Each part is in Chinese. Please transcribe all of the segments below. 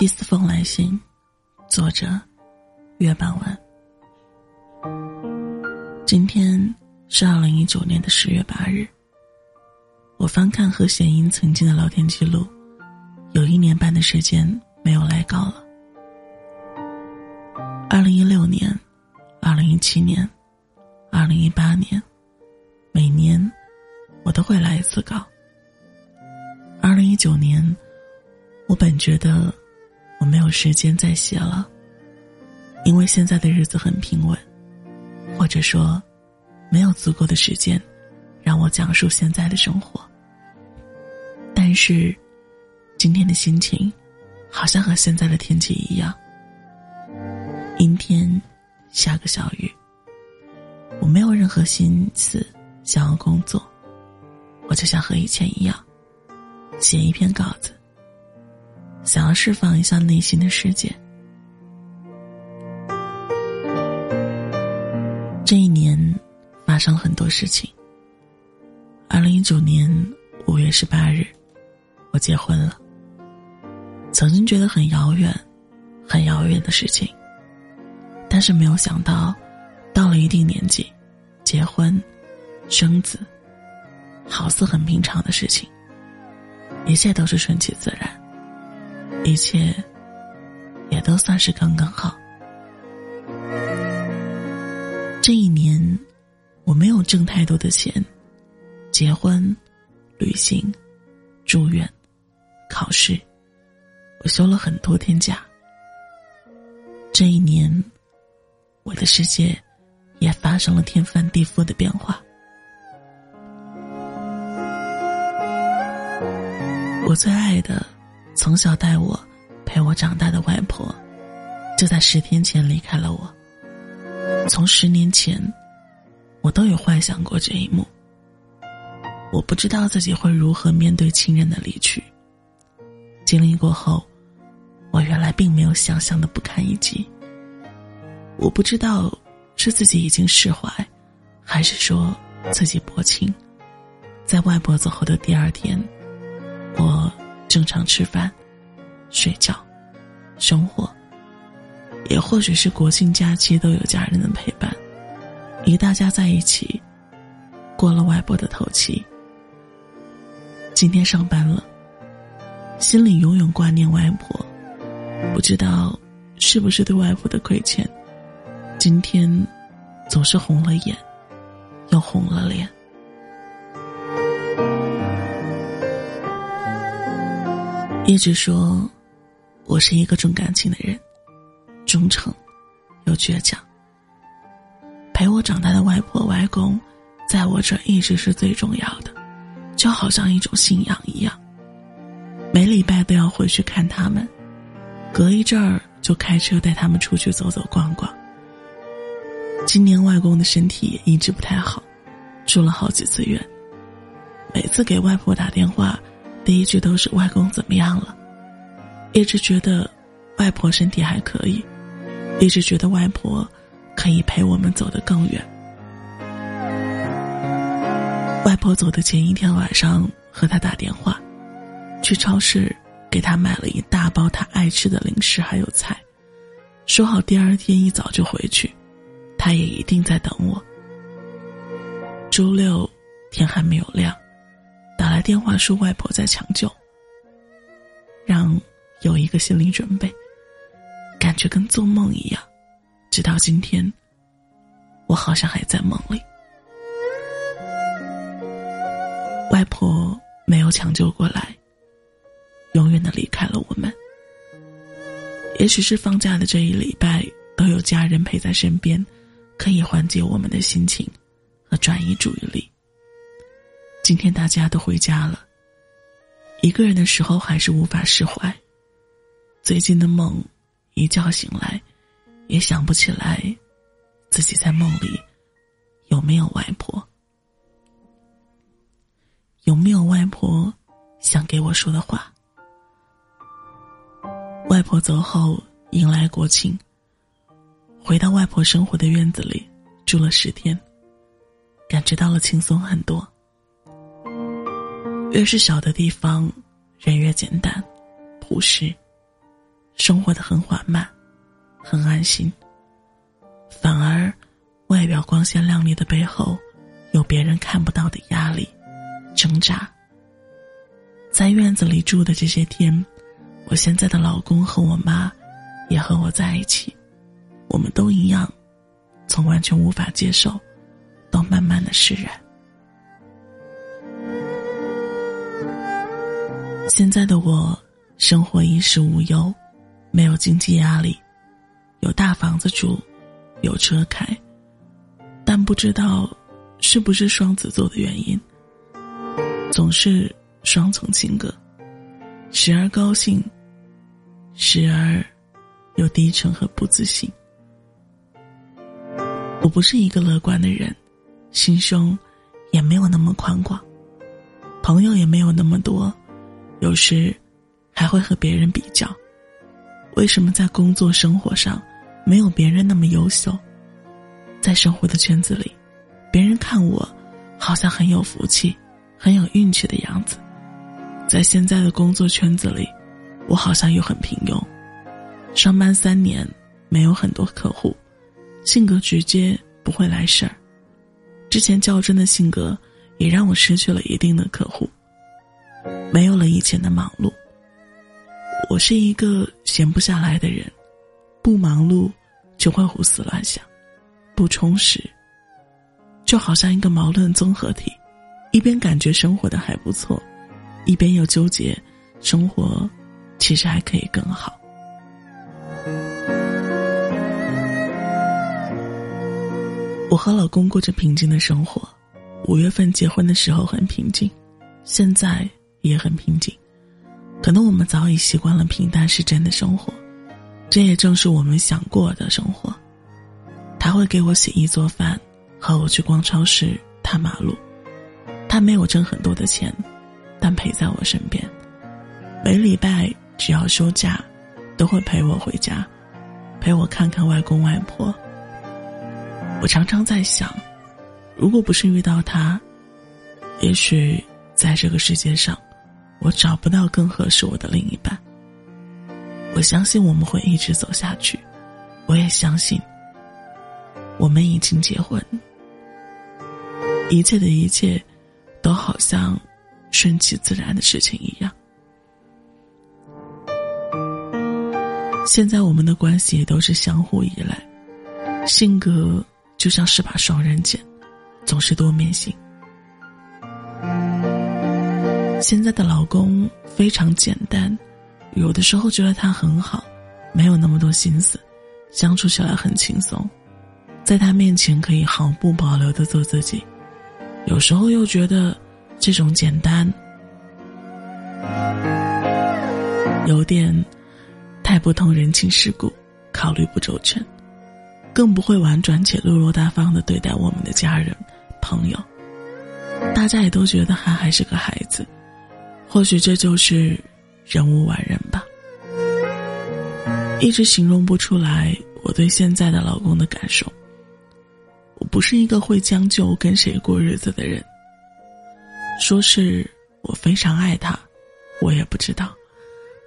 第四封来信，作者月半晚。今天是二零一九年的十月八日。我翻看和贤英曾经的聊天记录，有一年半的时间没有来稿了。二零一六年、二零一七年、二零一八年，每年我都会来一次稿。二零一九年，我本觉得。我没有时间再写了，因为现在的日子很平稳，或者说，没有足够的时间让我讲述现在的生活。但是，今天的心情好像和现在的天气一样，阴天，下个小雨。我没有任何心思想要工作，我就像和以前一样，写一篇稿子。想要释放一下内心的世界。这一年发生了很多事情。二零一九年五月十八日，我结婚了。曾经觉得很遥远、很遥远的事情，但是没有想到，到了一定年纪，结婚、生子，好似很平常的事情。一切都是顺其自然。一切也都算是刚刚好。这一年，我没有挣太多的钱，结婚、旅行、住院、考试，我休了很多天假。这一年，我的世界也发生了天翻地覆的变化。我最爱的。从小带我、陪我长大的外婆，就在十天前离开了我。从十年前，我都有幻想过这一幕。我不知道自己会如何面对亲人的离去。经历过后，我原来并没有想象的不堪一击。我不知道是自己已经释怀，还是说自己薄情。在外婆走后的第二天，我。正常吃饭、睡觉、生活，也或许是国庆假期都有家人的陪伴，与大家在一起，过了外婆的头七。今天上班了，心里永远挂念外婆，不知道是不是对外婆的亏欠，今天总是红了眼，又红了脸。一直说，我是一个重感情的人，忠诚又倔强。陪我长大的外婆外公，在我这一直是最重要的，就好像一种信仰一样。每礼拜都要回去看他们，隔一阵儿就开车带他们出去走走逛逛。今年外公的身体也一直不太好，住了好几次院。每次给外婆打电话。第一句都是外公怎么样了？一直觉得外婆身体还可以，一直觉得外婆可以陪我们走得更远。外婆走的前一天晚上和他打电话，去超市给他买了一大包他爱吃的零食还有菜，说好第二天一早就回去，他也一定在等我。周六天还没有亮。打来电话说外婆在抢救，让有一个心理准备，感觉跟做梦一样。直到今天，我好像还在梦里。外婆没有抢救过来，永远的离开了我们。也许是放假的这一礼拜都有家人陪在身边，可以缓解我们的心情和转移注意力。今天大家都回家了，一个人的时候还是无法释怀。最近的梦，一觉醒来，也想不起来自己在梦里有没有外婆，有没有外婆想给我说的话。外婆走后，迎来国庆，回到外婆生活的院子里住了十天，感觉到了轻松很多。越是小的地方，人越简单、朴实，生活的很缓慢，很安心。反而，外表光鲜亮丽的背后，有别人看不到的压力、挣扎。在院子里住的这些天，我现在的老公和我妈，也和我在一起，我们都一样，从完全无法接受，到慢慢的释然。现在的我，生活衣食无忧，没有经济压力，有大房子住，有车开。但不知道，是不是双子座的原因，总是双重性格，时而高兴，时而又低沉和不自信。我不是一个乐观的人，心胸也没有那么宽广，朋友也没有那么多。有时，还会和别人比较。为什么在工作生活上，没有别人那么优秀？在生活的圈子里，别人看我，好像很有福气、很有运气的样子；在现在的工作圈子里，我好像又很平庸。上班三年，没有很多客户，性格直接，不会来事儿。之前较真的性格，也让我失去了一定的客户。没有了以前的忙碌，我是一个闲不下来的人，不忙碌就会胡思乱想，不充实，就好像一个矛盾综合体，一边感觉生活的还不错，一边又纠结生活其实还可以更好。我和老公过着平静的生活，五月份结婚的时候很平静，现在。也很平静，可能我们早已习惯了平淡是真的生活，这也正是我们想过的生活。他会给我洗衣做饭，和我去逛超市、探马路。他没有挣很多的钱，但陪在我身边。每礼拜只要休假，都会陪我回家，陪我看看外公外婆。我常常在想，如果不是遇到他，也许在这个世界上。我找不到更合适我的另一半。我相信我们会一直走下去，我也相信我们已经结婚。一切的一切，都好像顺其自然的事情一样。现在我们的关系也都是相互依赖，性格就像是把双刃剑，总是多面性。现在的老公非常简单，有的时候觉得他很好，没有那么多心思，相处起来很轻松，在他面前可以毫不保留的做自己，有时候又觉得这种简单有点太不通人情世故，考虑不周全，更不会婉转且落落大方的对待我们的家人朋友，大家也都觉得他还是个孩子。或许这就是人无完人吧，一直形容不出来我对现在的老公的感受。我不是一个会将就跟谁过日子的人。说是我非常爱他，我也不知道，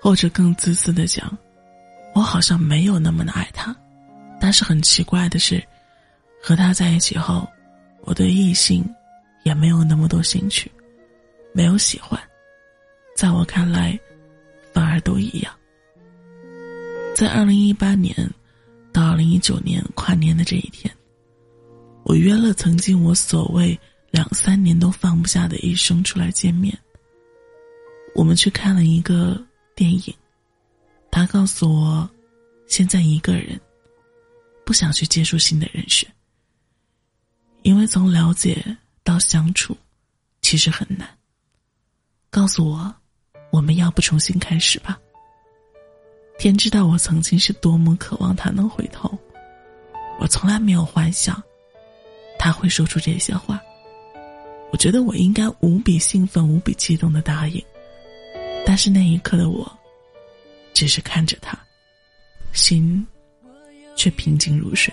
或者更自私的讲，我好像没有那么的爱他。但是很奇怪的是，和他在一起后，我对异性也没有那么多兴趣，没有喜欢。在我看来，反而都一样。在二零一八年到二零一九年跨年的这一天，我约了曾经我所谓两三年都放不下的医生出来见面。我们去看了一个电影，他告诉我，现在一个人不想去接触新的认识，因为从了解到相处，其实很难。告诉我。我们要不重新开始吧。天知道我曾经是多么渴望他能回头，我从来没有幻想他会说出这些话。我觉得我应该无比兴奋、无比激动的答应，但是那一刻的我，只是看着他，心却平静如水。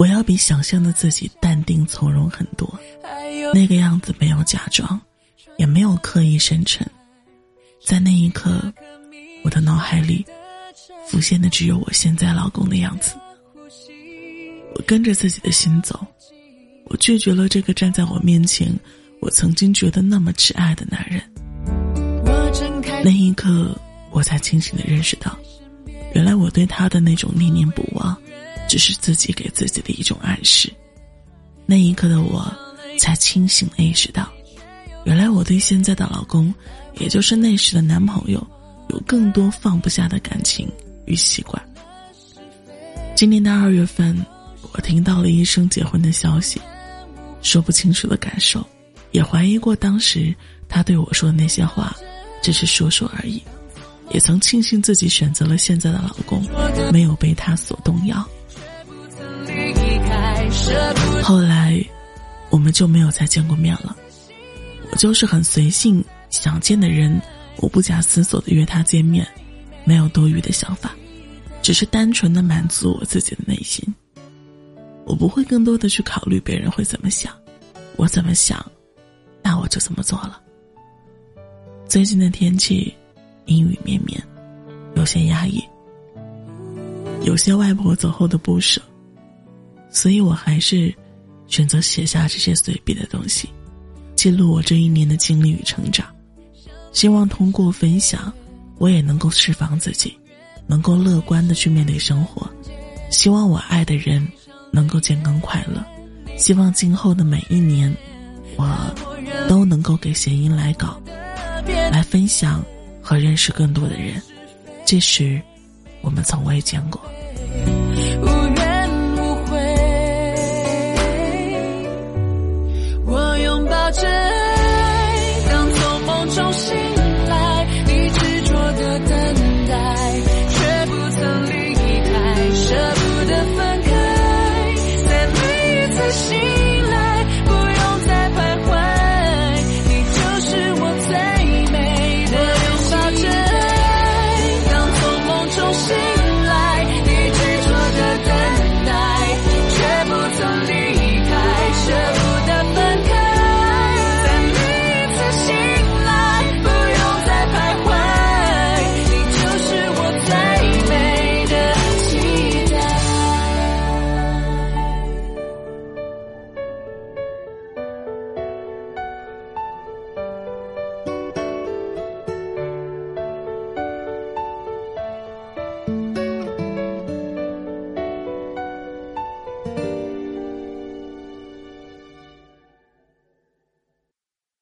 我要比想象的自己淡定从容很多。那个样子没有假装，也没有刻意深沉。在那一刻，我的脑海里浮现的只有我现在老公的样子。我跟着自己的心走，我拒绝了这个站在我面前，我曾经觉得那么挚爱的男人。那一刻，我才清醒的认识到，原来我对他的那种念念不忘，只是自己给自己的一种暗示。那一刻的我，才清醒意识到，原来我对现在的老公，也就是那时的男朋友，有更多放不下的感情与习惯。今年的二月份。我听到了医生结婚的消息，说不清楚的感受，也怀疑过当时他对我说的那些话，只是说说而已，也曾庆幸自己选择了现在的老公，没有被他所动摇。后来，我们就没有再见过面了。我就是很随性，想见的人，我不假思索的约他见面，没有多余的想法，只是单纯的满足我自己的内心。我不会更多的去考虑别人会怎么想，我怎么想，那我就怎么做了。最近的天气阴雨绵绵，有些压抑，有些外婆走后的不舍，所以我还是选择写下这些随笔的东西，记录我这一年的经历与成长。希望通过分享，我也能够释放自己，能够乐观的去面对生活。希望我爱的人。能够健康快乐，希望今后的每一年，我都能够给谐音来稿，来分享和认识更多的人。即使我们从未见过。手心